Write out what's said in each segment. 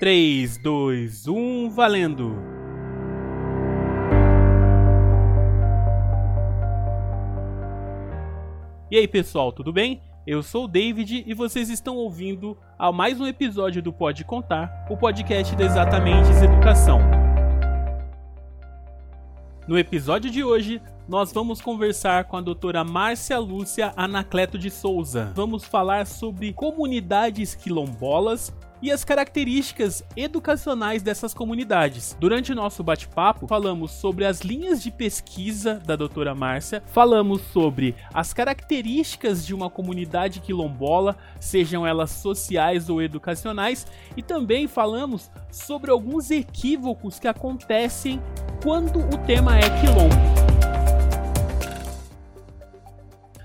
3, 2, 1, valendo! E aí pessoal, tudo bem? Eu sou o David e vocês estão ouvindo a mais um episódio do Pode Contar, o podcast da Exatamente Educação. No episódio de hoje, nós vamos conversar com a doutora Márcia Lúcia Anacleto de Souza. Vamos falar sobre comunidades quilombolas e as características educacionais dessas comunidades. Durante o nosso bate-papo, falamos sobre as linhas de pesquisa da doutora Márcia, falamos sobre as características de uma comunidade quilombola, sejam elas sociais ou educacionais, e também falamos sobre alguns equívocos que acontecem quando o tema é quilombo.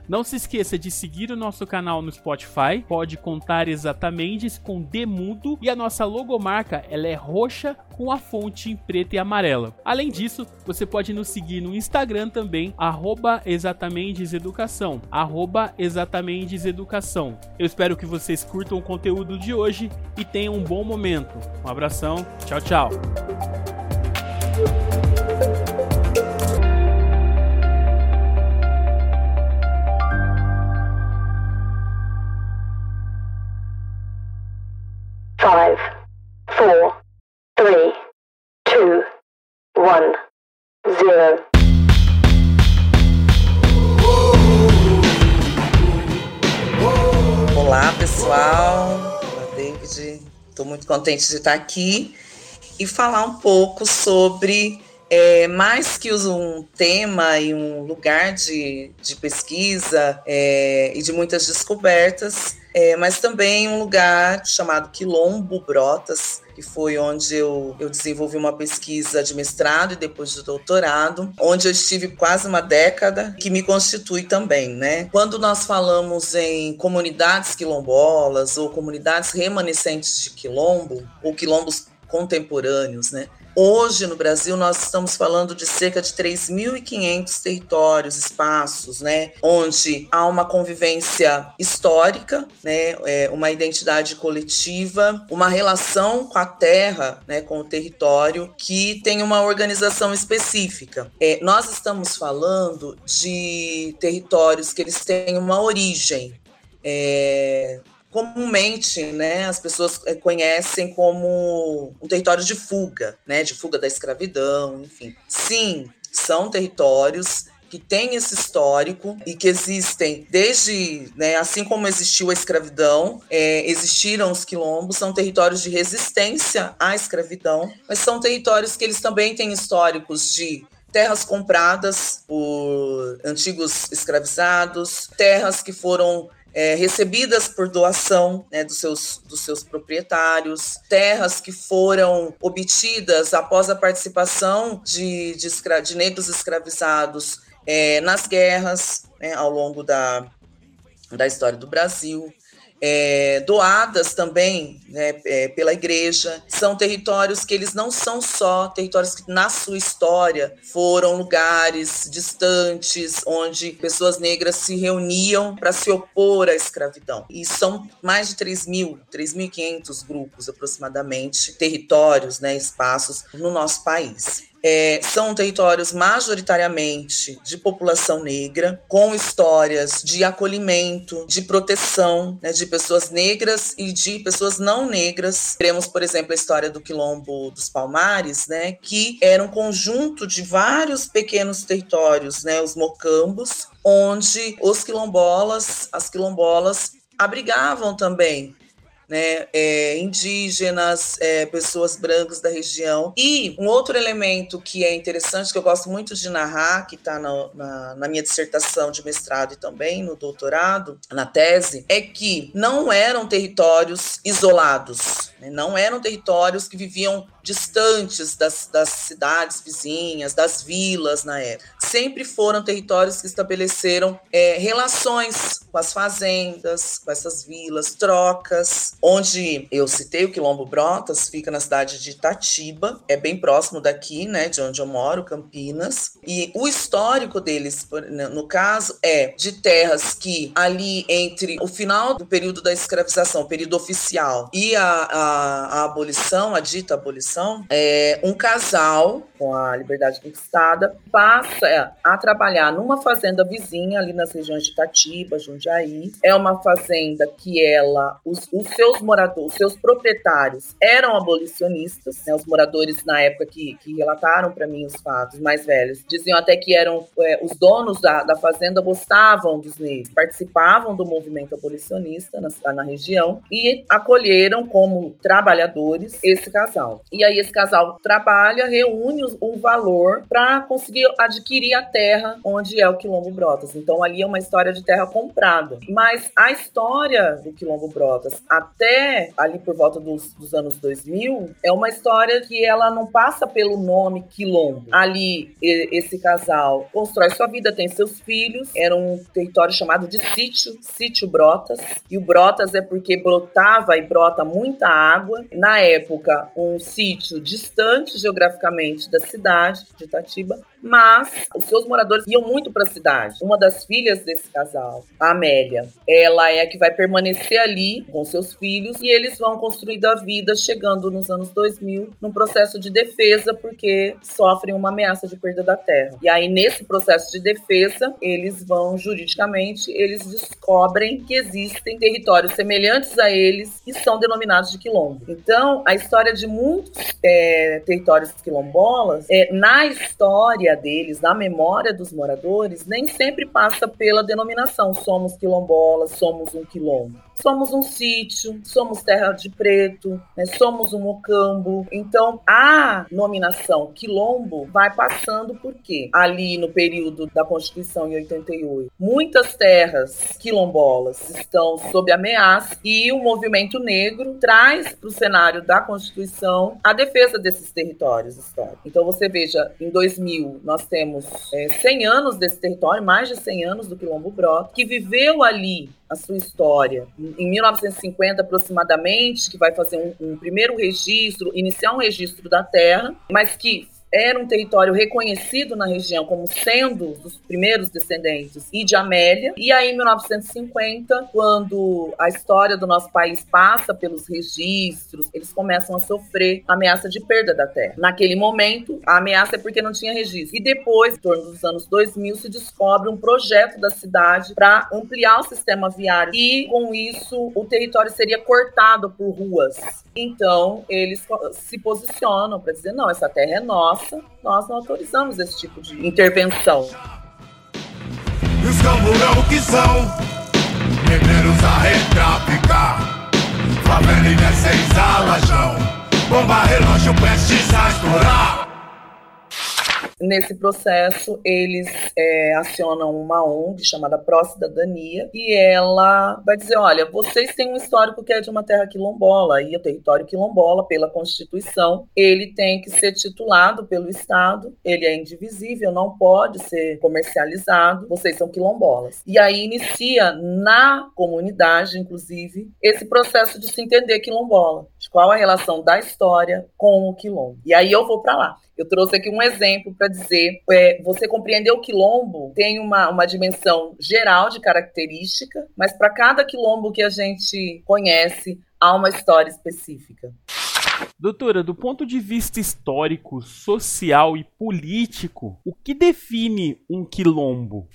Não se esqueça de seguir o nosso canal no Spotify, pode contar exatamente com Demudo e a nossa logomarca ela é roxa com a fonte em preto e amarela. Além disso, você pode nos seguir no Instagram também, arroba exatamenteseducação, arroba exatamenteseducação. Eu espero que vocês curtam o conteúdo de hoje e tenham um bom momento. Um abração, tchau, tchau. Muito contente de estar aqui e falar um pouco sobre é, mais que um tema e um lugar de, de pesquisa é, e de muitas descobertas, é, mas também um lugar chamado Quilombo Brotas, que foi onde eu, eu desenvolvi uma pesquisa de mestrado e depois de doutorado, onde eu estive quase uma década, que me constitui também, né? Quando nós falamos em comunidades quilombolas ou comunidades remanescentes de quilombo, ou quilombos contemporâneos, né? Hoje, no Brasil, nós estamos falando de cerca de 3.500 territórios, espaços, né, onde há uma convivência histórica, né, é, uma identidade coletiva, uma relação com a terra, né, com o território, que tem uma organização específica. É, nós estamos falando de territórios que eles têm uma origem, é, comumente, né, as pessoas eh, conhecem como um território de fuga, né, de fuga da escravidão, enfim. Sim, são territórios que têm esse histórico e que existem desde, né, assim como existiu a escravidão, é, existiram os quilombos, são territórios de resistência à escravidão, mas são territórios que eles também têm históricos de terras compradas por antigos escravizados, terras que foram é, recebidas por doação né, dos, seus, dos seus proprietários, terras que foram obtidas após a participação de, de, escra de negros escravizados é, nas guerras né, ao longo da, da história do Brasil é, doadas também né, é, pela igreja. São territórios que eles não são só territórios que, na sua história, foram lugares distantes, onde pessoas negras se reuniam para se opor à escravidão. E são mais de 3 mil, 3.500 grupos aproximadamente, territórios, né, espaços no nosso país. É, são territórios majoritariamente de população negra, com histórias de acolhimento, de proteção né, de pessoas negras e de pessoas não negras. Teremos, por exemplo, a história do Quilombo dos Palmares, né, que era um conjunto de vários pequenos territórios, né, os mocambos, onde os quilombolas, as quilombolas abrigavam também né, é, indígenas, é, pessoas brancas da região. E um outro elemento que é interessante, que eu gosto muito de narrar, que está na, na, na, minha dissertação de mestrado e também no doutorado, na tese, é que não eram territórios isolados, né, não eram territórios que viviam distantes das, das cidades vizinhas, das vilas na época. Sempre foram territórios que estabeleceram é, relações com as fazendas, com essas vilas, trocas, onde eu citei o Quilombo Brotas, fica na cidade de Itatiba, é bem próximo daqui, né, de onde eu moro, Campinas. E o histórico deles, no caso, é de terras que ali entre o final do período da escravização, o período oficial, e a, a, a abolição, a dita abolição, é, um casal com a liberdade conquistada passa a trabalhar numa fazenda vizinha ali nas regiões de Itatiba, Jundiaí. É uma fazenda que ela, os, os seus moradores, os seus proprietários eram abolicionistas, né, os moradores na época que, que relataram para mim os fatos mais velhos, diziam até que eram é, os donos da, da fazenda gostavam dos negros, participavam do movimento abolicionista na, na região e acolheram como trabalhadores esse casal. E aí esse casal trabalha, reúne um valor para conseguir adquirir a terra onde é o Quilombo Brotas. Então ali é uma história de terra comprada. Mas a história do Quilombo Brotas até ali por volta dos, dos anos 2000 é uma história que ela não passa pelo nome Quilombo. Ali esse casal constrói sua vida, tem seus filhos, era um território chamado de sítio, sítio Brotas. E o Brotas é porque brotava e brota muita água. Na época, um sítio distante geograficamente da cidade de Itatiba, mas os seus moradores iam muito para a cidade. Uma das filhas desse casal, a Amélia, ela é a que vai permanecer ali com seus filhos e eles vão construindo a vida, chegando nos anos 2000 num processo de defesa porque sofrem uma ameaça de perda da terra. E aí nesse processo de defesa, eles vão juridicamente, eles descobrem que existem territórios semelhantes a eles que são denominados de quilombo. Então, a história de muitos é, territórios quilombolas, é, na história deles, na memória dos moradores, nem sempre passa pela denominação somos quilombolas, somos um quilombo somos um sítio, somos terra de preto, né, somos um mocambo. Então, a nominação quilombo vai passando porque ali no período da Constituição em 88, muitas terras quilombolas estão sob ameaça e o movimento negro traz para o cenário da Constituição a defesa desses territórios históricos. Então, você veja, em 2000 nós temos é, 100 anos desse território, mais de 100 anos do Quilombo Brota, que viveu ali a sua história. Em 1950, aproximadamente, que vai fazer um, um primeiro registro, iniciar um registro da terra, mas que era um território reconhecido na região como sendo dos primeiros descendentes e de Amélia. E aí, em 1950, quando a história do nosso país passa pelos registros, eles começam a sofrer ameaça de perda da terra. Naquele momento, a ameaça é porque não tinha registro. E depois, em torno dos anos 2000, se descobre um projeto da cidade para ampliar o sistema viário e, com isso, o território seria cortado por ruas. Então, eles se posicionam para dizer: não, essa terra é nossa nossa, nós não autorizamos esse tipo de intervenção. Os que são a retraficar, favela e descens a lajão, bomba, relógio, prestes a estourar. Nesse processo, eles é, acionam uma ONG chamada Pró-Cidadania e ela vai dizer: olha, vocês têm um histórico que é de uma terra quilombola e o território quilombola, pela Constituição, ele tem que ser titulado pelo Estado, ele é indivisível, não pode ser comercializado, vocês são quilombolas. E aí inicia na comunidade, inclusive, esse processo de se entender quilombola, de qual a relação da história com o quilombo. E aí eu vou para lá. Eu trouxe aqui um exemplo para dizer, é, você compreender o quilombo tem uma, uma dimensão geral de característica, mas para cada quilombo que a gente conhece, há uma história específica. Doutora, do ponto de vista histórico, social e político, o que define um quilombo?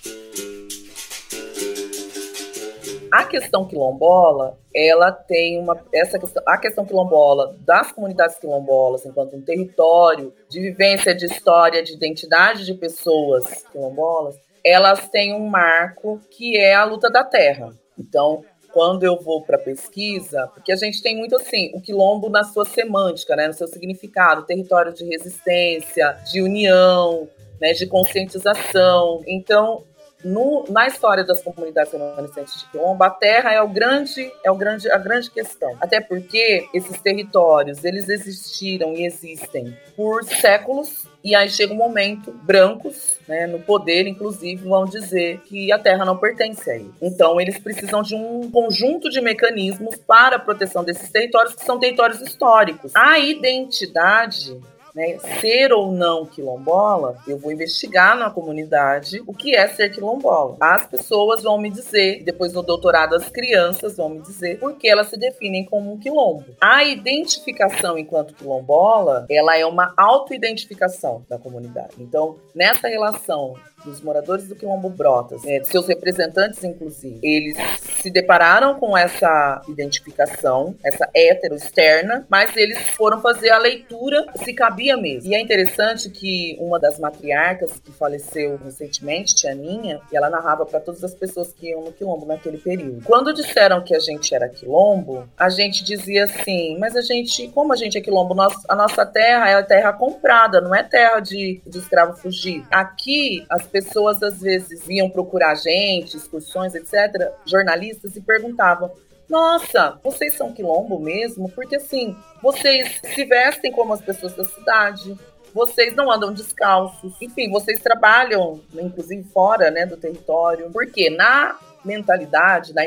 A questão quilombola, ela tem uma essa questão, a questão quilombola das comunidades quilombolas enquanto um território de vivência de história, de identidade de pessoas quilombolas, elas têm um marco que é a luta da terra. Então, quando eu vou para pesquisa, porque a gente tem muito assim, o quilombo na sua semântica, né, no seu significado, território de resistência, de união, né, de conscientização. Então, no, na história das comunidades remanescentes de Quilombo, a terra é o grande, é o grande, a grande questão. Até porque esses territórios, eles existiram e existem por séculos e aí chega um momento, brancos, né, no poder, inclusive, vão dizer que a terra não pertence a eles. Então, eles precisam de um conjunto de mecanismos para a proteção desses territórios, que são territórios históricos. A identidade né, ser ou não quilombola, eu vou investigar na comunidade o que é ser quilombola. As pessoas vão me dizer, depois no doutorado as crianças vão me dizer por que elas se definem como um quilombo. A identificação enquanto quilombola, ela é uma autoidentificação da comunidade. Então, nessa relação dos moradores do Quilombo Brotas, é, de seus representantes, inclusive, eles se depararam com essa identificação, essa hétero externa, mas eles foram fazer a leitura se cabia mesmo. E é interessante que uma das matriarcas que faleceu recentemente, Tia Ninha, e ela narrava para todas as pessoas que iam no Quilombo naquele período. Quando disseram que a gente era Quilombo, a gente dizia assim, mas a gente, como a gente é Quilombo, nós, a nossa terra é terra comprada, não é terra de, de escravo fugir. Aqui, as pessoas às vezes vinham procurar gente, excursões, etc., jornalistas, e perguntavam: nossa, vocês são quilombo mesmo? Porque assim, vocês se vestem como as pessoas da cidade, vocês não andam descalços, enfim, vocês trabalham, inclusive fora né, do território. Porque na mentalidade, na,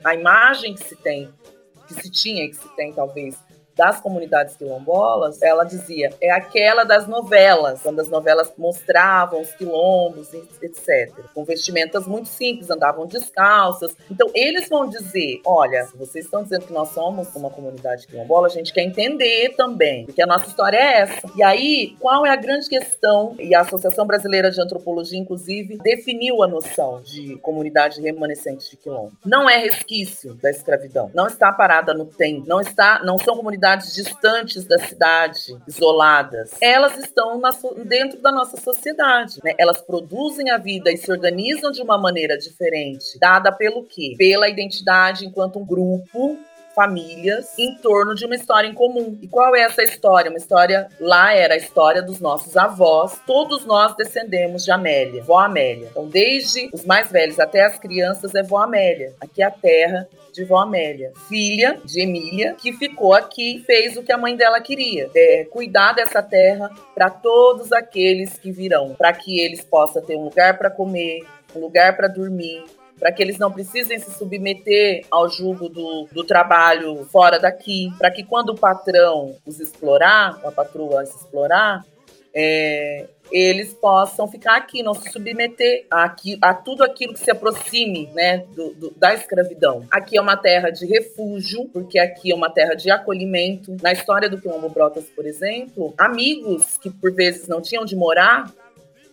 na imagem que se tem, que se tinha, que se tem talvez das comunidades quilombolas, ela dizia, é aquela das novelas, quando as novelas mostravam os quilombos, etc. Com vestimentas muito simples, andavam descalças. Então, eles vão dizer, olha, vocês estão dizendo que nós somos uma comunidade quilombola, a gente quer entender também, porque a nossa história é essa. E aí, qual é a grande questão? E a Associação Brasileira de Antropologia, inclusive, definiu a noção de comunidade remanescente de quilombo. Não é resquício da escravidão, não está parada no tempo, não está, não são comunidades comunidades distantes da cidade, isoladas, elas estão na, dentro da nossa sociedade. Né? Elas produzem a vida e se organizam de uma maneira diferente, dada pelo quê? Pela identidade enquanto um grupo famílias em torno de uma história em comum. E qual é essa história? Uma história lá era a história dos nossos avós. Todos nós descendemos de Amélia, vó Amélia. Então, desde os mais velhos até as crianças é vó Amélia. Aqui é a terra de vó Amélia, filha de Emília, que ficou aqui e fez o que a mãe dela queria: é, cuidar dessa terra para todos aqueles que virão, para que eles possam ter um lugar para comer, um lugar para dormir, para que eles não precisem se submeter ao jugo do, do trabalho fora daqui, para que quando o patrão os explorar, a patroa os explorar, é, eles possam ficar aqui, não se submeter a, a tudo aquilo que se aproxime né, do, do, da escravidão. Aqui é uma terra de refúgio, porque aqui é uma terra de acolhimento. Na história do Quilombo Brotas, por exemplo, amigos que por vezes não tinham de morar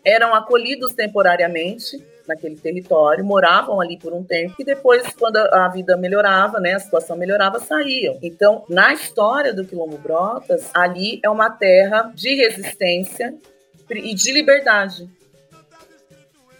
eram acolhidos temporariamente naquele território, moravam ali por um tempo e depois, quando a vida melhorava, né, a situação melhorava, saíam. Então, na história do Quilombo Brotas, ali é uma terra de resistência e de liberdade.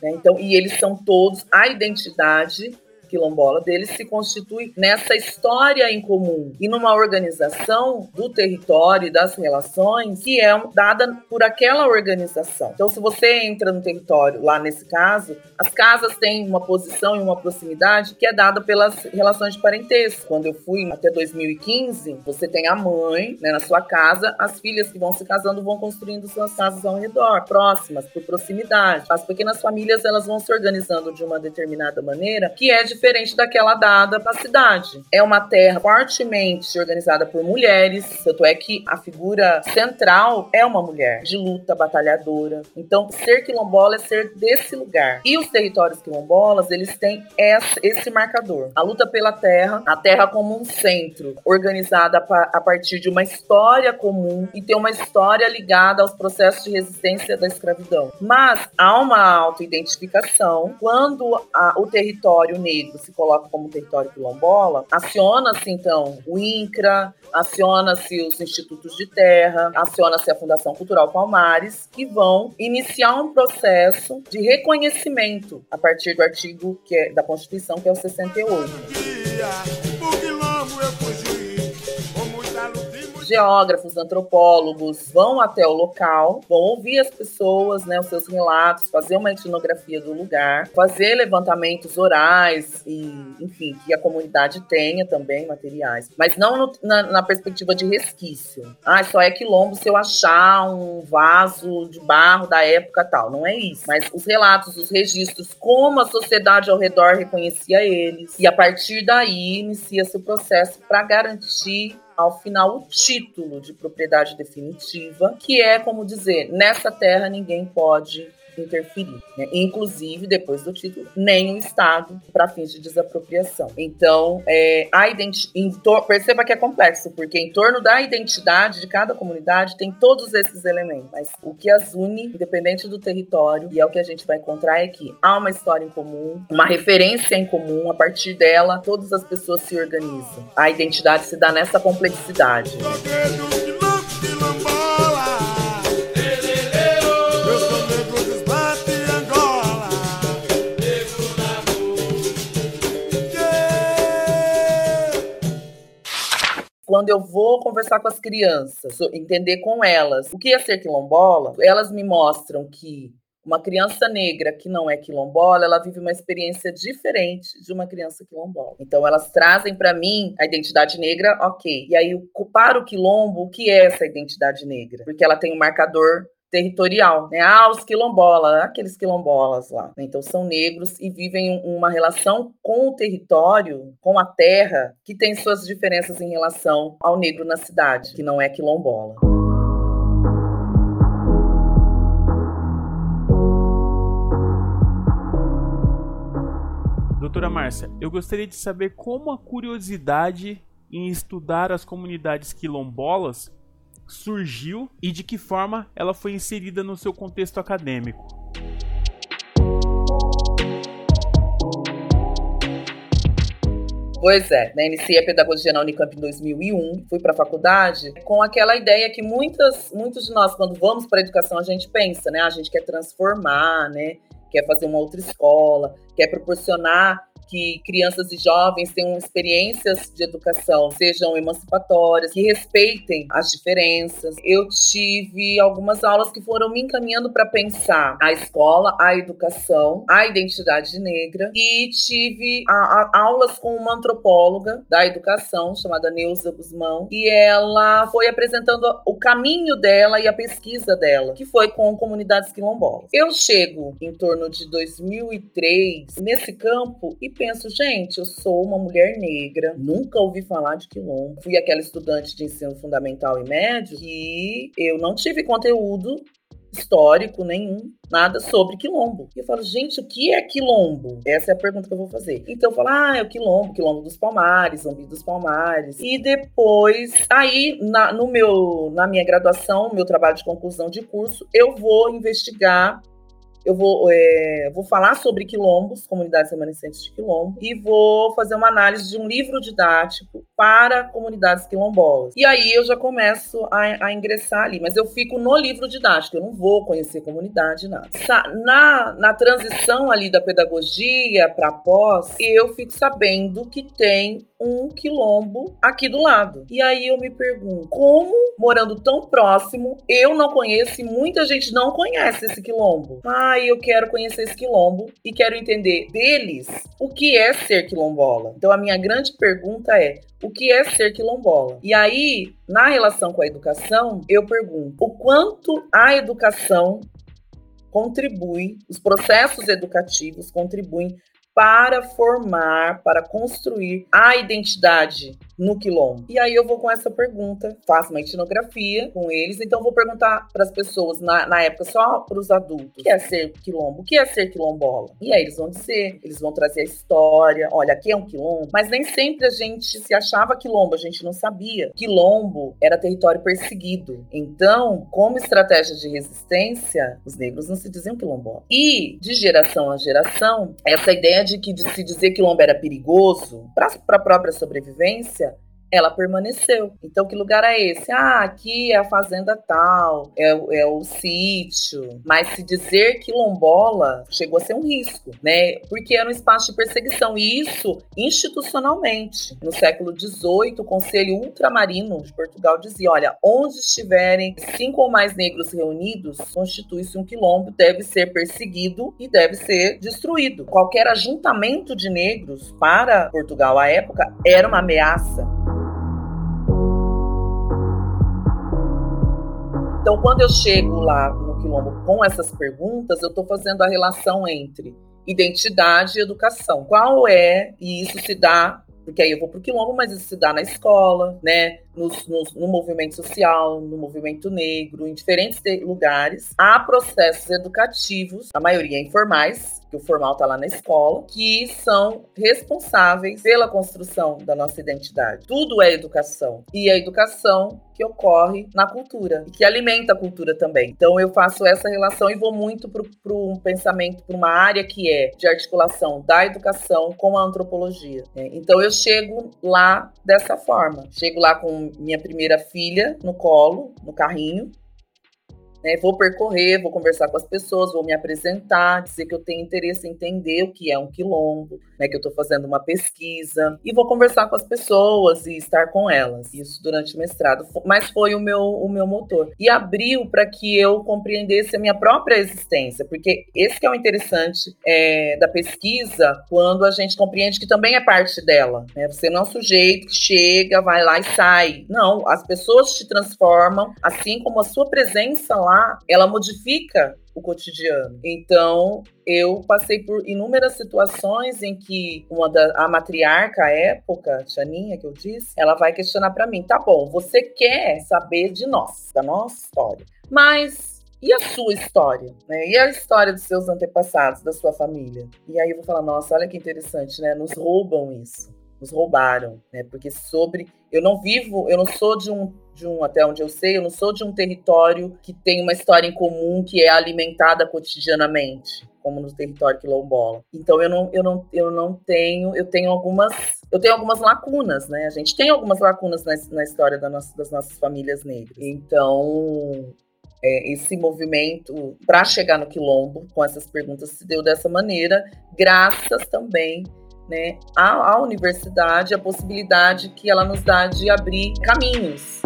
Né? Então, e eles são todos a identidade quilombola deles se constitui nessa história em comum e numa organização do território e das relações que é dada por aquela organização. Então, se você entra no território, lá nesse caso, as casas têm uma posição e uma proximidade que é dada pelas relações de parentesco. Quando eu fui até 2015, você tem a mãe né, na sua casa, as filhas que vão se casando vão construindo suas casas ao redor, próximas, por proximidade. As pequenas famílias elas vão se organizando de uma determinada maneira que é de diferente daquela dada para a cidade. É uma terra fortemente organizada por mulheres, tanto é que a figura central é uma mulher de luta, batalhadora. Então, ser quilombola é ser desse lugar. E os territórios quilombolas, eles têm esse marcador. A luta pela terra, a terra como um centro, organizada a partir de uma história comum e tem uma história ligada aos processos de resistência da escravidão. Mas há uma autoidentificação quando a, o território negro se coloca como território quilombola, aciona-se então o INCRA, aciona-se os institutos de terra, aciona-se a Fundação Cultural Palmares, que vão iniciar um processo de reconhecimento a partir do artigo que é, da Constituição, que é o 68 geógrafos, antropólogos vão até o local, vão ouvir as pessoas, né, os seus relatos, fazer uma etnografia do lugar, fazer levantamentos orais e, enfim, que a comunidade tenha também materiais, mas não no, na, na, perspectiva de resquício. Ah, só é quilombo se eu achar um vaso de barro da época tal. Não é isso. Mas os relatos, os registros, como a sociedade ao redor reconhecia eles. E a partir daí inicia-se o processo para garantir ao final o título de propriedade definitiva, que é como dizer, nessa terra ninguém pode interferir. Né? Inclusive, depois do título, nem o Estado para fins de desapropriação. Então, é, a perceba que é complexo, porque em torno da identidade de cada comunidade tem todos esses elementos. Mas o que as une, independente do território, e é o que a gente vai encontrar é que há uma história em comum, uma referência em comum, a partir dela, todas as pessoas se organizam. A identidade se dá nessa complexidade. Quando eu vou conversar com as crianças, entender com elas o que é ser quilombola, elas me mostram que uma criança negra que não é quilombola, ela vive uma experiência diferente de uma criança quilombola. Então elas trazem para mim a identidade negra, ok. E aí para o quilombo, o que é essa identidade negra? Porque ela tem um marcador territorial, né? Ah, os quilombolas, aqueles quilombolas lá. Então são negros e vivem uma relação com o território, com a terra, que tem suas diferenças em relação ao negro na cidade, que não é quilombola. Doutora Márcia, eu gostaria de saber como a curiosidade em estudar as comunidades quilombolas surgiu e de que forma ela foi inserida no seu contexto acadêmico. Pois é, né? iniciei a pedagogia na Unicamp em 2001, fui para a faculdade com aquela ideia que muitas, muitos de nós, quando vamos para a educação, a gente pensa, né? A gente quer transformar, né? Quer fazer uma outra escola, quer proporcionar que crianças e jovens tenham experiências de educação, sejam emancipatórias, que respeitem as diferenças. Eu tive algumas aulas que foram me encaminhando para pensar a escola, a educação, a identidade negra e tive a, a, aulas com uma antropóloga da educação chamada Neuza Guzmão e ela foi apresentando o caminho dela e a pesquisa dela, que foi com comunidades quilombolas. Eu chego em torno de 2003 nesse campo e penso, gente, eu sou uma mulher negra, nunca ouvi falar de quilombo. Fui aquela estudante de ensino fundamental e médio que eu não tive conteúdo histórico nenhum, nada sobre quilombo. E eu falo, gente, o que é quilombo? Essa é a pergunta que eu vou fazer. Então eu falo, ah, é o quilombo, quilombo dos Palmares, zumbi dos Palmares. E depois, aí, na, no meu, na minha graduação, meu trabalho de conclusão de curso, eu vou investigar eu vou, é, vou falar sobre quilombos, comunidades remanescentes de quilombo, e vou fazer uma análise de um livro didático para comunidades quilombolas. E aí eu já começo a, a ingressar ali, mas eu fico no livro didático, eu não vou conhecer comunidade, nada. Na, na transição ali da pedagogia para pós, eu fico sabendo que tem um quilombo aqui do lado. E aí eu me pergunto, como, morando tão próximo, eu não conheço e muita gente não conhece esse quilombo? Ah, eu quero conhecer esse quilombo e quero entender deles o que é ser quilombola. Então a minha grande pergunta é: o que é ser quilombola? E aí, na relação com a educação, eu pergunto: o quanto a educação contribui, os processos educativos contribuem para formar, para construir a identidade no quilombo? E aí eu vou com essa pergunta, faço uma etnografia com eles, então vou perguntar para as pessoas, na, na época só para os adultos, o que é ser quilombo? O que é ser quilombola? E aí eles vão dizer, eles vão trazer a história, olha, aqui é um quilombo, mas nem sempre a gente se achava quilombo, a gente não sabia. Quilombo era território perseguido. Então, como estratégia de resistência, os negros não se diziam quilombola. E, de geração a geração, essa ideia de que se dizer quilombo era perigoso para a própria sobrevivência, ela permaneceu. Então, que lugar é esse? Ah, aqui é a fazenda tal, é, é o sítio. Mas se dizer quilombola chegou a ser um risco, né? Porque era um espaço de perseguição. E isso institucionalmente. No século XVIII, o Conselho Ultramarino de Portugal dizia: olha, onde estiverem cinco ou mais negros reunidos, constitui-se um quilombo, deve ser perseguido e deve ser destruído. Qualquer ajuntamento de negros para Portugal à época era uma ameaça. Então, quando eu chego lá no Quilombo com essas perguntas, eu estou fazendo a relação entre identidade e educação. Qual é, e isso se dá, porque aí eu vou para o Quilombo, mas isso se dá na escola, né? Nos, nos, no movimento social, no movimento negro, em diferentes lugares. Há processos educativos, a maioria informais, que o formal está lá na escola, que são responsáveis pela construção da nossa identidade. Tudo é educação. E a educação que ocorre na cultura e que alimenta a cultura também. Então eu faço essa relação e vou muito para um pensamento, para uma área que é de articulação da educação com a antropologia. Né? Então eu chego lá dessa forma. Chego lá com minha primeira filha no colo, no carrinho, né, vou percorrer, vou conversar com as pessoas, vou me apresentar, dizer que eu tenho interesse em entender o que é um quilombo, né, que eu estou fazendo uma pesquisa, e vou conversar com as pessoas e estar com elas. Isso durante o mestrado, mas foi o meu, o meu motor. E abriu para que eu compreendesse a minha própria existência, porque esse que é o interessante é, da pesquisa, quando a gente compreende que também é parte dela. Né? Você não é um sujeito que chega, vai lá e sai. Não, as pessoas te transformam, assim como a sua presença lá lá, ela modifica o cotidiano. Então, eu passei por inúmeras situações em que uma da a matriarca à época, Chaninha, que eu disse, ela vai questionar para mim: "Tá bom, você quer saber de nós, da nossa história. Mas e a sua história? Né? E a história dos seus antepassados, da sua família? E aí eu vou falar, nossa, olha que interessante, né? Nos roubam isso nos roubaram, né? Porque sobre eu não vivo, eu não sou de um de um até onde eu sei, eu não sou de um território que tem uma história em comum que é alimentada cotidianamente, como no território quilombola. Então eu não eu não eu não tenho, eu tenho algumas eu tenho algumas lacunas, né? A gente tem algumas lacunas na, na história da nossa, das nossas famílias negras. Então, é, esse movimento para chegar no quilombo com essas perguntas se deu dessa maneira, graças também né, à, à universidade, a possibilidade que ela nos dá de abrir caminhos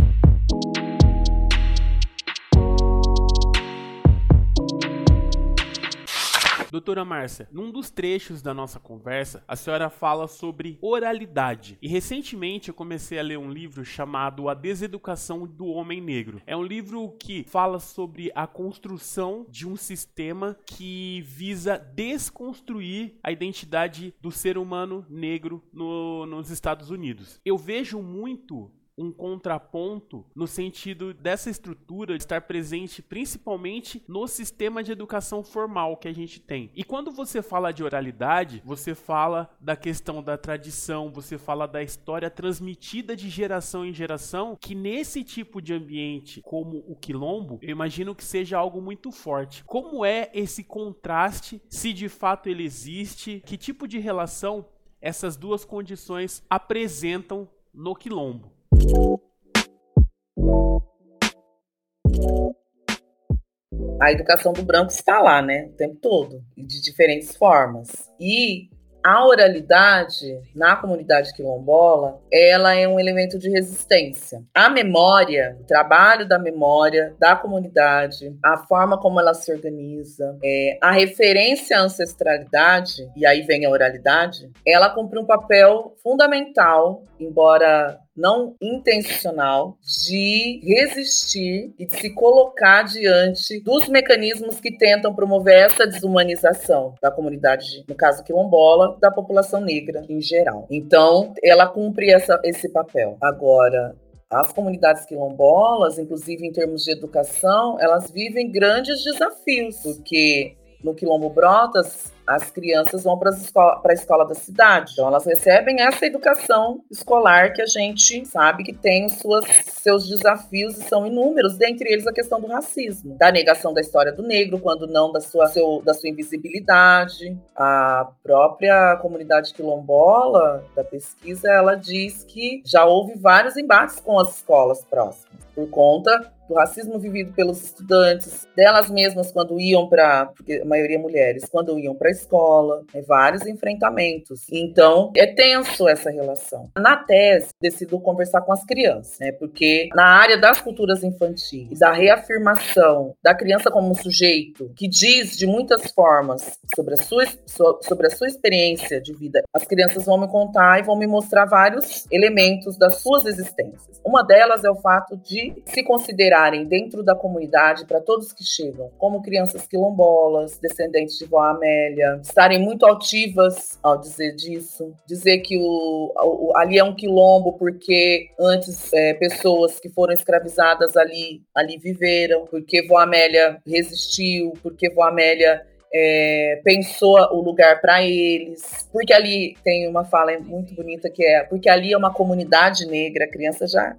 Doutora Márcia, num dos trechos da nossa conversa, a senhora fala sobre oralidade. E recentemente eu comecei a ler um livro chamado A Deseducação do Homem Negro. É um livro que fala sobre a construção de um sistema que visa desconstruir a identidade do ser humano negro no, nos Estados Unidos. Eu vejo muito um contraponto no sentido dessa estrutura estar presente principalmente no sistema de educação formal que a gente tem. E quando você fala de oralidade, você fala da questão da tradição, você fala da história transmitida de geração em geração, que nesse tipo de ambiente como o quilombo, eu imagino que seja algo muito forte. Como é esse contraste, se de fato ele existe, que tipo de relação essas duas condições apresentam no quilombo? A educação do branco está lá, né? O tempo todo, de diferentes formas. E a oralidade na comunidade quilombola, ela é um elemento de resistência. A memória, o trabalho da memória da comunidade, a forma como ela se organiza, é, a referência à ancestralidade, e aí vem a oralidade, ela cumpre um papel fundamental, embora não intencional de resistir e de se colocar diante dos mecanismos que tentam promover essa desumanização da comunidade, no caso quilombola, da população negra em geral. Então, ela cumpre essa, esse papel. Agora, as comunidades quilombolas, inclusive em termos de educação, elas vivem grandes desafios, porque no Quilombo Brotas as crianças vão para escola, a escola da cidade. Então, elas recebem essa educação escolar que a gente sabe que tem suas, seus desafios e são inúmeros, dentre eles a questão do racismo, da negação da história do negro, quando não da sua, seu, da sua invisibilidade. A própria comunidade quilombola da pesquisa, ela diz que já houve vários embates com as escolas próximas, por conta do racismo vivido pelos estudantes, delas mesmas quando iam para, porque a maioria mulheres, quando iam para a escola, né, vários enfrentamentos. Então, é tenso essa relação. Na tese, decido conversar com as crianças, né, porque na área das culturas infantis, da reafirmação da criança como sujeito que diz de muitas formas sobre a sua, sobre a sua experiência de vida, as crianças vão me contar e vão me mostrar vários elementos das suas existências. Uma delas é o fato de se considerar considerarem dentro da comunidade, para todos que chegam, como crianças quilombolas, descendentes de vó Amélia, estarem muito altivas ao dizer disso, dizer que o, o ali é um quilombo porque antes é, pessoas que foram escravizadas ali, ali viveram, porque vó Amélia resistiu, porque vó Amélia é, pensou o lugar para eles, porque ali tem uma fala muito bonita que é porque ali é uma comunidade negra, a criança já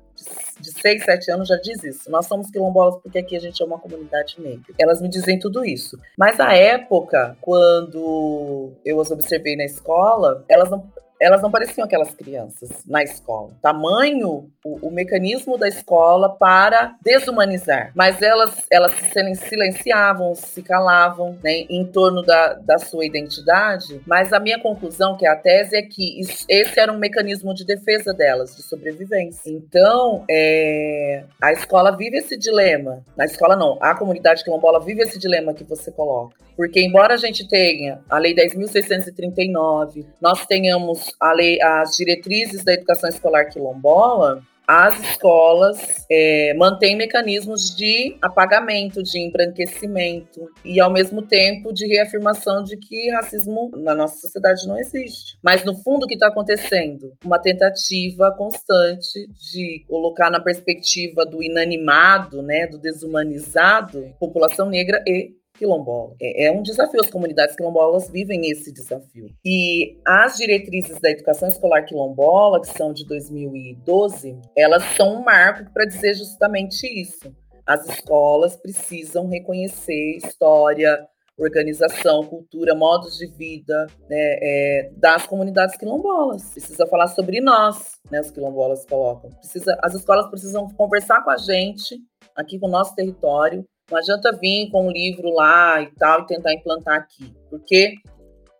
de 6, 7 anos já diz isso. Nós somos quilombolas porque aqui a gente é uma comunidade negra. Elas me dizem tudo isso. Mas a época, quando eu as observei na escola, elas não, elas não pareciam aquelas crianças na escola. Tamanho, o, o, mecanismo da escola para desumanizar. Mas elas, elas se silenciavam, se calavam né, em torno da, da sua identidade. Mas a minha conclusão, que é a tese, é que isso, esse era um mecanismo de defesa delas, de sobrevivência. Então, é, a escola vive esse dilema. Na escola não, a comunidade quilombola vive esse dilema que você coloca. Porque embora a gente tenha a Lei 10.639, nós tenhamos a lei, as diretrizes da educação escolar quilombola, as escolas é, mantêm mecanismos de apagamento, de embranquecimento e, ao mesmo tempo, de reafirmação de que racismo na nossa sociedade não existe. Mas, no fundo, o que está acontecendo? Uma tentativa constante de colocar na perspectiva do inanimado, né, do desumanizado, população negra e quilombola. É, é, um desafio, as comunidades quilombolas vivem esse desafio. E as diretrizes da educação escolar quilombola, que são de 2012, elas são um marco para dizer justamente isso. As escolas precisam reconhecer história, organização, cultura, modos de vida né, é, das comunidades quilombolas. Precisa falar sobre nós, né, os quilombolas colocam. Precisa, as escolas precisam conversar com a gente aqui com o nosso território não adianta vir com um livro lá e tal e tentar implantar aqui, porque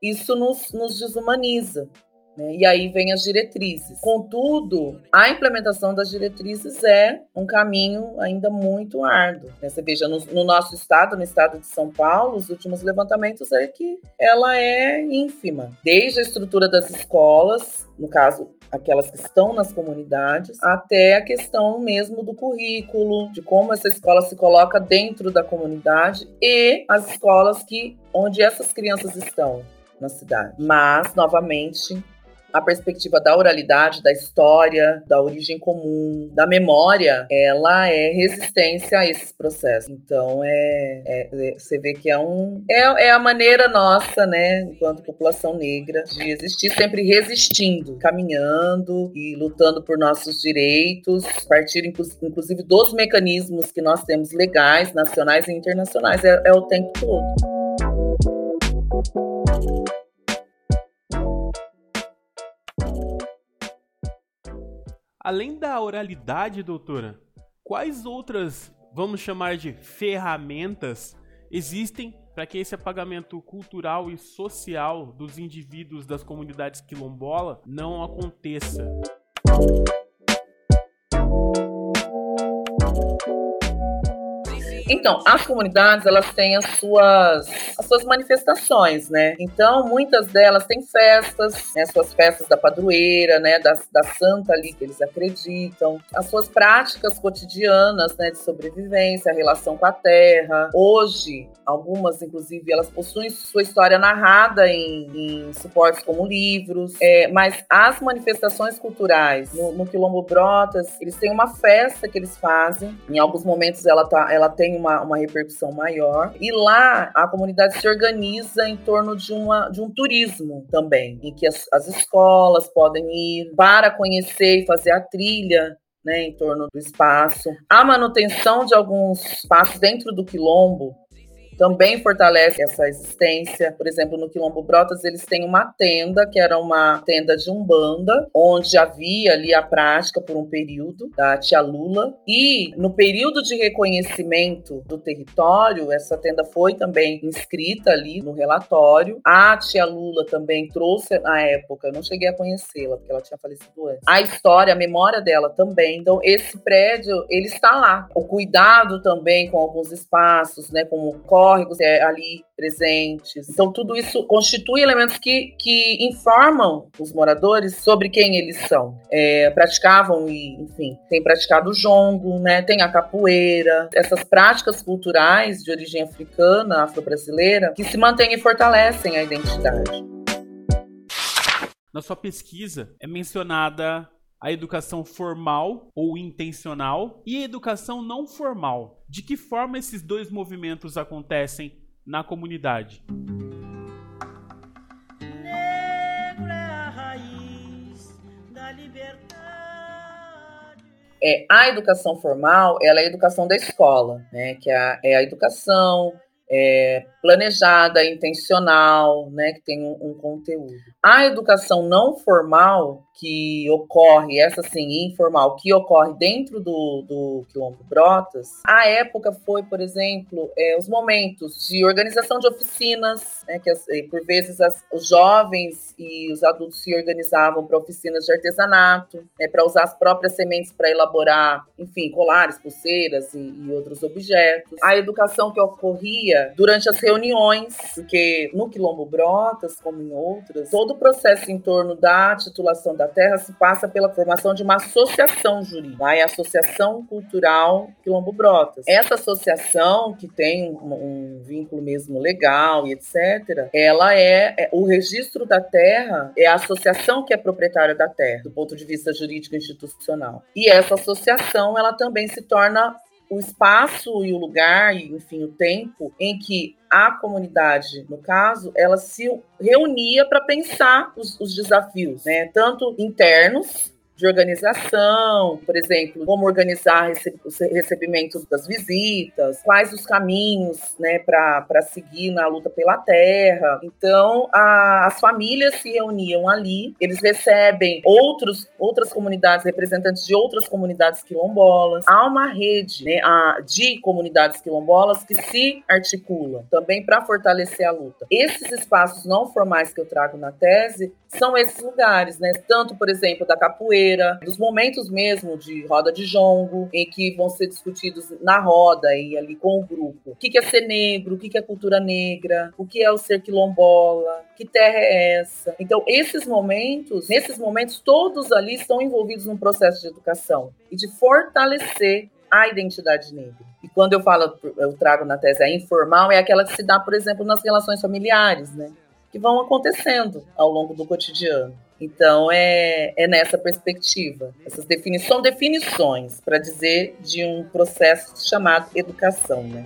isso nos, nos desumaniza. Né? E aí vem as diretrizes. Contudo, a implementação das diretrizes é um caminho ainda muito árduo. Né? Você veja, no, no, nosso estado, no estado de São Paulo, os últimos levantamentos é que ela é ínfima. Desde a estrutura das escolas, no caso, aquelas que estão nas comunidades, até a questão mesmo do currículo, de como essa escola se coloca dentro da comunidade e as escolas que onde essas crianças estão na cidade. Mas, novamente, a perspectiva da oralidade, da história, da origem comum, da memória, ela é resistência a esses processos. Então, é, é, é você vê que é um é, é a maneira nossa, né, enquanto população negra, de existir sempre resistindo, caminhando e lutando por nossos direitos, partir inclusive dos mecanismos que nós temos legais, nacionais e internacionais, é, é o tempo todo. Além da oralidade, doutora, quais outras, vamos chamar de ferramentas, existem para que esse apagamento cultural e social dos indivíduos das comunidades quilombola não aconteça? Então, as comunidades, elas têm as suas, as suas manifestações, né? Então, muitas delas têm festas, né? as suas festas da padroeira, né? Da, da santa ali que eles acreditam, as suas práticas cotidianas, né? De sobrevivência, a relação com a terra. Hoje, algumas, inclusive, elas possuem sua história narrada em, em suportes como livros, é, mas as manifestações culturais no, no Quilombo Brotas, eles têm uma festa que eles fazem, em alguns momentos ela, tá, ela tem uma, uma repercussão maior. E lá a comunidade se organiza em torno de, uma, de um turismo também, em que as, as escolas podem ir para conhecer e fazer a trilha né, em torno do espaço. A manutenção de alguns espaços dentro do quilombo também fortalece essa existência. Por exemplo, no Quilombo Brotas, eles têm uma tenda, que era uma tenda de Umbanda, onde havia ali a prática por um período da tia Lula. E no período de reconhecimento do território, essa tenda foi também inscrita ali no relatório. A tia Lula também trouxe na época, eu não cheguei a conhecê-la, porque ela tinha falecido antes. A história, a memória dela também. Então, esse prédio, ele está lá. O cuidado também com alguns espaços, né, como córregos é, ali presentes. Então, tudo isso constitui elementos que, que informam os moradores sobre quem eles são. É, praticavam e, enfim, tem praticado o jongo, né? Tem a capoeira, essas práticas culturais de origem africana, afro-brasileira, que se mantêm e fortalecem a identidade. Na sua pesquisa é mencionada a educação formal ou intencional e a educação não formal. De que forma esses dois movimentos acontecem na comunidade? É, a educação formal ela é a educação da escola, né? Que é a, é a educação é, planejada, intencional, né, que tem um, um, conteúdo. A educação não formal que ocorre, essa sim, informal, que ocorre dentro do, do Quilombo Brotas, a época foi, por exemplo, é, os momentos de organização de oficinas, né, que as, por vezes as, os jovens e os adultos se organizavam para oficinas de artesanato, né, para usar as próprias sementes para elaborar, enfim, colares, pulseiras e, e outros objetos. A educação que ocorria durante as reuniões, porque no Quilombo Brotas, como em outras, todo o processo em torno da titulação da terra se passa pela formação de uma associação jurídica, a Associação Cultural Quilombo Brotas. Essa associação, que tem um, um vínculo mesmo legal e etc., ela é, é, o registro da terra, é a associação que é proprietária da terra, do ponto de vista jurídico institucional. E essa associação, ela também se torna o espaço e o lugar, enfim, o tempo em que a comunidade, no caso, ela se reunia para pensar os, os desafios, né? Tanto internos de organização, por exemplo, como organizar o recebimento das visitas, quais os caminhos né, para seguir na luta pela terra. Então, a, as famílias se reuniam ali, eles recebem outros, outras comunidades, representantes de outras comunidades quilombolas. Há uma rede né, a, de comunidades quilombolas que se articulam também para fortalecer a luta. Esses espaços não formais que eu trago na tese são esses lugares, né? Tanto, por exemplo, da capoeira, dos momentos mesmo de roda de jongo, em que vão ser discutidos na roda e ali com o grupo. O que é ser negro? O que é cultura negra? O que é o ser quilombola? Que terra é essa? Então, esses momentos, nesses momentos, todos ali estão envolvidos num processo de educação e de fortalecer a identidade negra. E quando eu falo, eu trago na tese a informal, é aquela que se dá, por exemplo, nas relações familiares, né? Que vão acontecendo ao longo do cotidiano. Então é, é nessa perspectiva. Essas definições são definições para dizer de um processo chamado educação, né?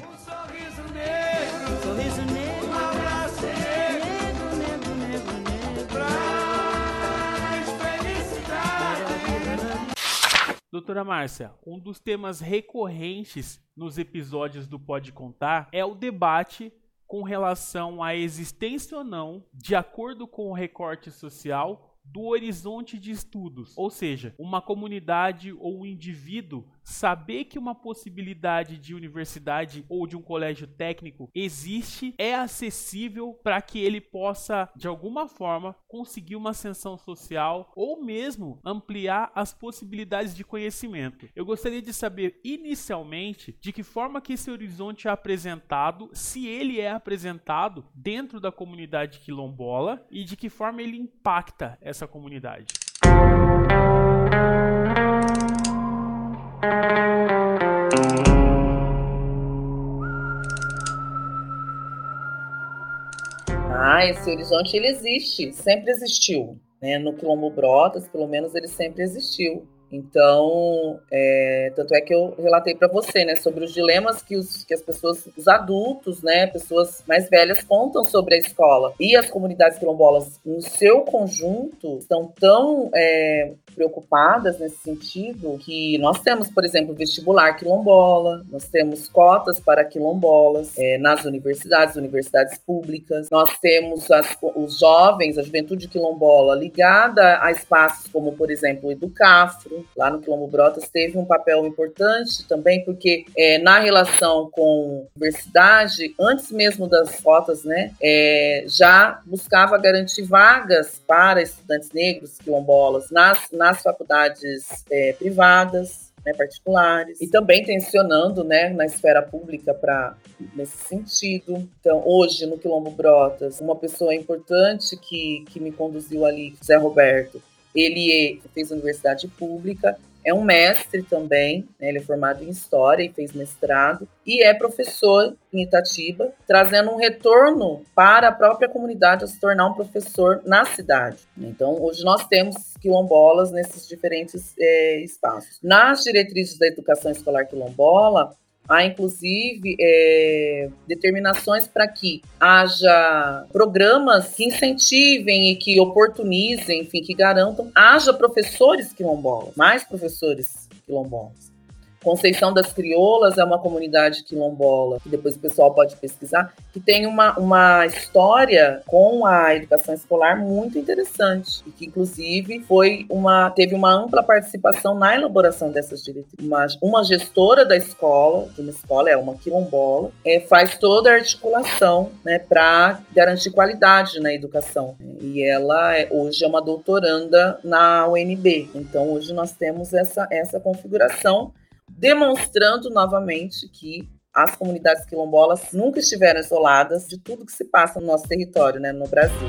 Doutora Márcia, um dos temas recorrentes nos episódios do Pode Contar é o debate com relação à existência ou não, de acordo com o recorte social, do horizonte de estudos, ou seja, uma comunidade ou um indivíduo saber que uma possibilidade de universidade ou de um colégio técnico existe, é acessível para que ele possa, de alguma forma, conseguir uma ascensão social ou mesmo ampliar as possibilidades de conhecimento. Eu gostaria de saber, inicialmente, de que forma que esse horizonte é apresentado, se ele é apresentado dentro da comunidade quilombola e de que forma ele impacta essa comunidade. Ah, esse horizonte ele existe, sempre existiu. Né? No Quilombo Brotas, pelo menos, ele sempre existiu. Então, é, tanto é que eu relatei para você, né, sobre os dilemas que, os, que as pessoas, os adultos, né, pessoas mais velhas contam sobre a escola. E as comunidades quilombolas, no seu conjunto, estão tão é, preocupadas nesse sentido que nós temos, por exemplo, vestibular quilombola, nós temos cotas para quilombolas é, nas universidades, universidades públicas, nós temos as, os jovens, a juventude quilombola ligada a espaços como, por exemplo, o Educafro, lá no Quilombo Brotas, teve um papel importante também, porque é, na relação com a universidade, antes mesmo das cotas, né, é, já buscava garantir vagas para estudantes negros, quilombolas, nas, nas faculdades é, privadas, né, particulares, e também tensionando né, na esfera pública para nesse sentido. Então, hoje, no Quilombo Brotas, uma pessoa importante que, que me conduziu ali, Zé Roberto, ele fez universidade pública, é um mestre também, né? ele é formado em História e fez mestrado, e é professor em Itatiba, trazendo um retorno para a própria comunidade a se tornar um professor na cidade. Então, hoje nós temos quilombolas nesses diferentes é, espaços. Nas diretrizes da educação escolar quilombola, Há, inclusive, é, determinações para que haja programas que incentivem e que oportunizem, enfim, que garantam, haja professores quilombolas, mais professores quilombolas. Conceição das Crioulas é uma comunidade quilombola, que depois o pessoal pode pesquisar, que tem uma, uma história com a educação escolar muito interessante, e que inclusive foi uma, teve uma ampla participação na elaboração dessas diretrizes. Uma, uma gestora da escola, de uma escola, é uma quilombola, é, faz toda a articulação né, para garantir qualidade na educação. E ela é, hoje é uma doutoranda na UNB. Então hoje nós temos essa, essa configuração demonstrando novamente que as comunidades quilombolas nunca estiveram isoladas de tudo que se passa no nosso território, né, no Brasil.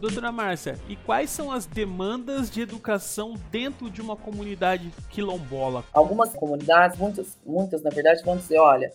Doutora Márcia, e quais são as demandas de educação dentro de uma comunidade quilombola? Algumas comunidades, muitas, muitas na verdade, vão dizer, olha,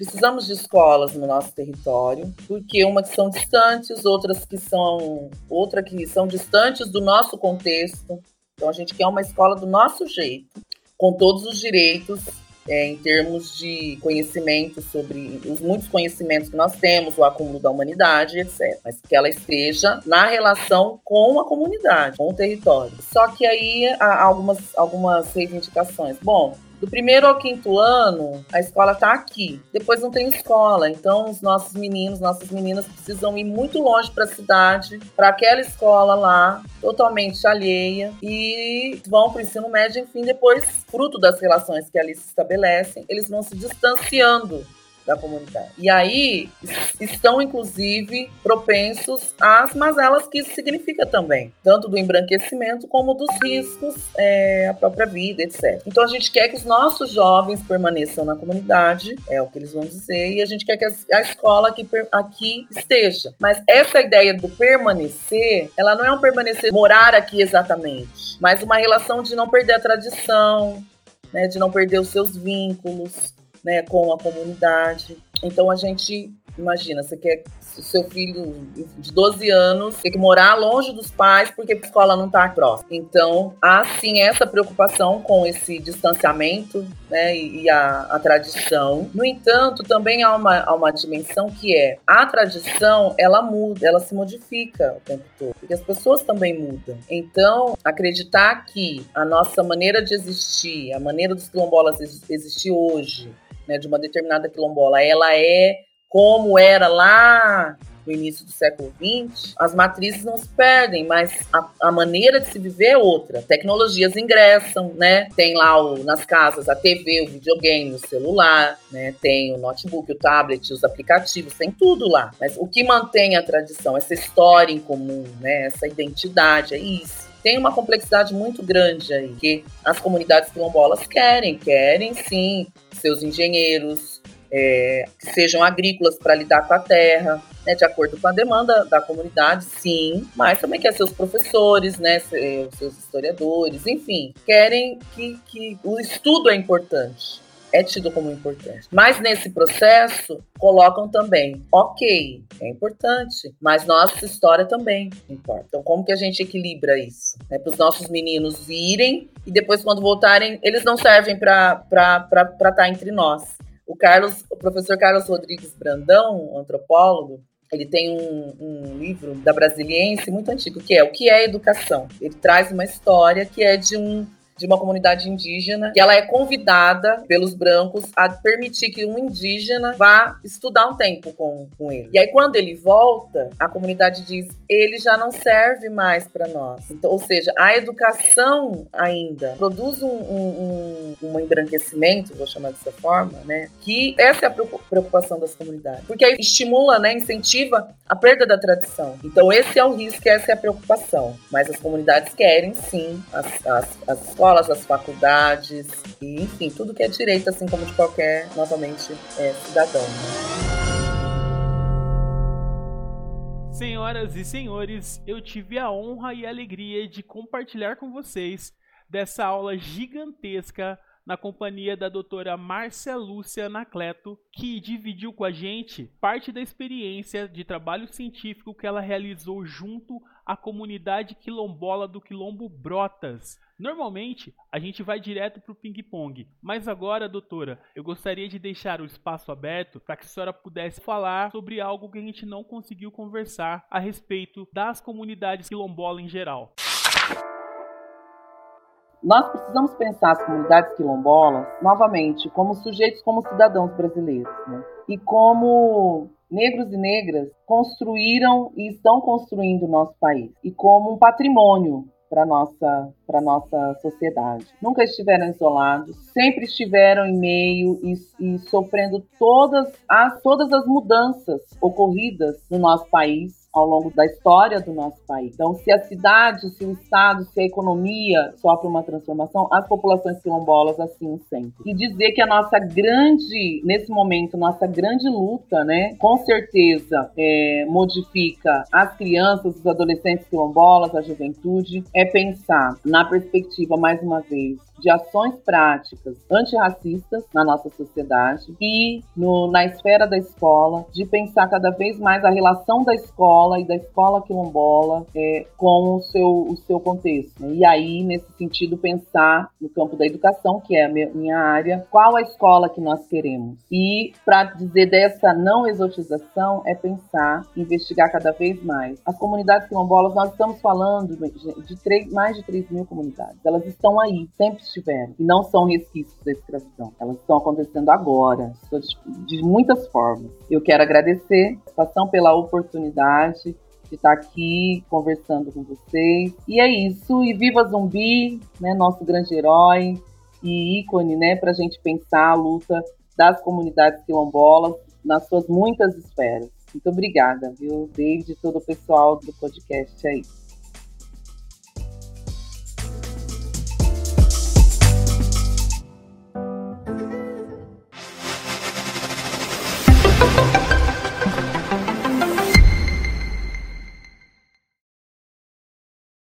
precisamos de escolas no nosso território, porque uma que são distantes, outras que são outra que são distantes do nosso contexto. Então a gente quer uma escola do nosso jeito, com todos os direitos é, em termos de conhecimento sobre os muitos conhecimentos que nós temos, o acúmulo da humanidade, etc. Mas que ela esteja na relação com a comunidade, com o território. Só que aí há algumas, algumas reivindicações. Bom, do primeiro ao quinto ano, a escola está aqui. Depois não tem escola. Então, os nossos meninos, nossas meninas precisam ir muito longe para a cidade, para aquela escola lá, totalmente alheia, e vão para o ensino médio. Enfim, depois, fruto das relações que ali se estabelecem, eles vão se distanciando da comunidade. E aí estão, inclusive, propensos às mazelas que isso significa também, tanto do embranquecimento como dos riscos é, à própria vida, etc. Então a gente quer que os nossos jovens permaneçam na comunidade, é o que eles vão dizer, e a gente quer que a escola aqui, aqui esteja. Mas essa ideia do permanecer, ela não é um permanecer, morar aqui exatamente, mas uma relação de não perder a tradição, né, de não perder os seus vínculos, né, com a comunidade. Então a gente imagina, você quer o seu filho de 12 anos ter que morar longe dos pais porque a escola não está próxima. Então, há sim essa preocupação com esse distanciamento né, e a, a tradição. No entanto, também há uma, há uma dimensão que é a tradição, ela muda, ela se modifica o tempo todo, porque as pessoas também mudam. Então, acreditar que a nossa maneira de existir, a maneira dos quilombolas existir hoje, né, de uma determinada quilombola, ela é como era lá no início do século XX, as matrizes não se perdem, mas a, a, maneira de se viver é outra. Tecnologias ingressam, né? Tem lá o, nas casas a TV, o videogame, o celular, né? Tem o notebook, o tablet, os aplicativos, tem tudo lá. Mas o que mantém a tradição, essa história em comum, né? Essa identidade, é isso tem uma complexidade muito grande aí, que as comunidades quilombolas querem, querem sim seus engenheiros, é, que sejam agrícolas para lidar com a terra, né, de acordo com a demanda da comunidade, sim, mas também quer seus professores, né, seus historiadores, enfim, querem que, que o estudo é importante. É tido como importante. Mas nesse processo, colocam também, ok, é importante, mas nossa história também importa. Então, como que a gente equilibra isso? É para os nossos meninos irem e depois, quando voltarem, eles não servem para estar tá entre nós. O Carlos, o professor Carlos Rodrigues Brandão, antropólogo, ele tem um, um, livro da Brasiliense muito antigo, que é O que é Educação. Ele traz uma história que é de um de uma comunidade indígena, que ela é convidada pelos brancos a permitir que um indígena vá estudar um tempo com, com ele. E aí, quando ele volta, a comunidade diz: ele já não serve mais para nós. Então, ou seja, a educação ainda produz um, um, um, um embranquecimento, vou chamar dessa forma, né? Que essa é a preocupação das comunidades. Porque aí estimula, né, incentiva a perda da tradição. Então, esse é o risco, essa é a preocupação. Mas as comunidades querem, sim, as, as, as escolas escolas, as faculdades, e, enfim, tudo que é direito, assim como de qualquer, novamente, é, cidadão. Senhoras e senhores, eu tive a honra e a alegria de compartilhar com vocês dessa aula gigantesca na companhia da doutora Márcia Lúcia Anacleto, que dividiu com a gente parte da experiência de trabalho científico que ela realizou junto à comunidade quilombola do Quilombo Brotas, Normalmente, a gente vai direto para o ping-pong, mas agora, doutora, eu gostaria de deixar o espaço aberto para que a senhora pudesse falar sobre algo que a gente não conseguiu conversar a respeito das comunidades quilombolas em geral. Nós precisamos pensar as comunidades quilombolas, novamente, como sujeitos, como cidadãos brasileiros, né? e como negros e negras construíram e estão construindo o nosso país, e como um patrimônio para nossa para nossa sociedade. Nunca estiveram isolados, sempre estiveram em meio e, e, sofrendo todas as todas as mudanças ocorridas no nosso país ao longo da história do nosso país. Então, se a cidade, se o estado, se a economia sofre uma transformação, as populações quilombolas assim sempre. E dizer que a nossa grande, nesse momento, nossa grande luta, né, com certeza é, modifica as crianças, os adolescentes quilombolas, a juventude, é pensar na perspectiva, mais uma vez, de ações práticas antirracistas na nossa sociedade e no, na esfera da escola, de pensar cada vez mais a relação da escola e da escola quilombola é, com o seu, o seu contexto. Né? E aí, nesse sentido, pensar no campo da educação, que é a minha área, qual a escola que nós queremos. E, para dizer dessa não exotização, é pensar, investigar cada vez mais. As comunidades quilombolas, nós estamos falando de, de mais de 3 mil comunidades. Elas estão aí, sempre estiveram. E não são resquícios da escravidão. Elas estão acontecendo agora, de muitas formas. Eu quero agradecer a participação pela oportunidade de estar aqui conversando com vocês. E é isso. E viva Zumbi, né, nosso grande herói e ícone, né, para a gente pensar a luta das comunidades quilombolas nas suas muitas esferas. Muito obrigada, viu, David e todo o pessoal do podcast aí.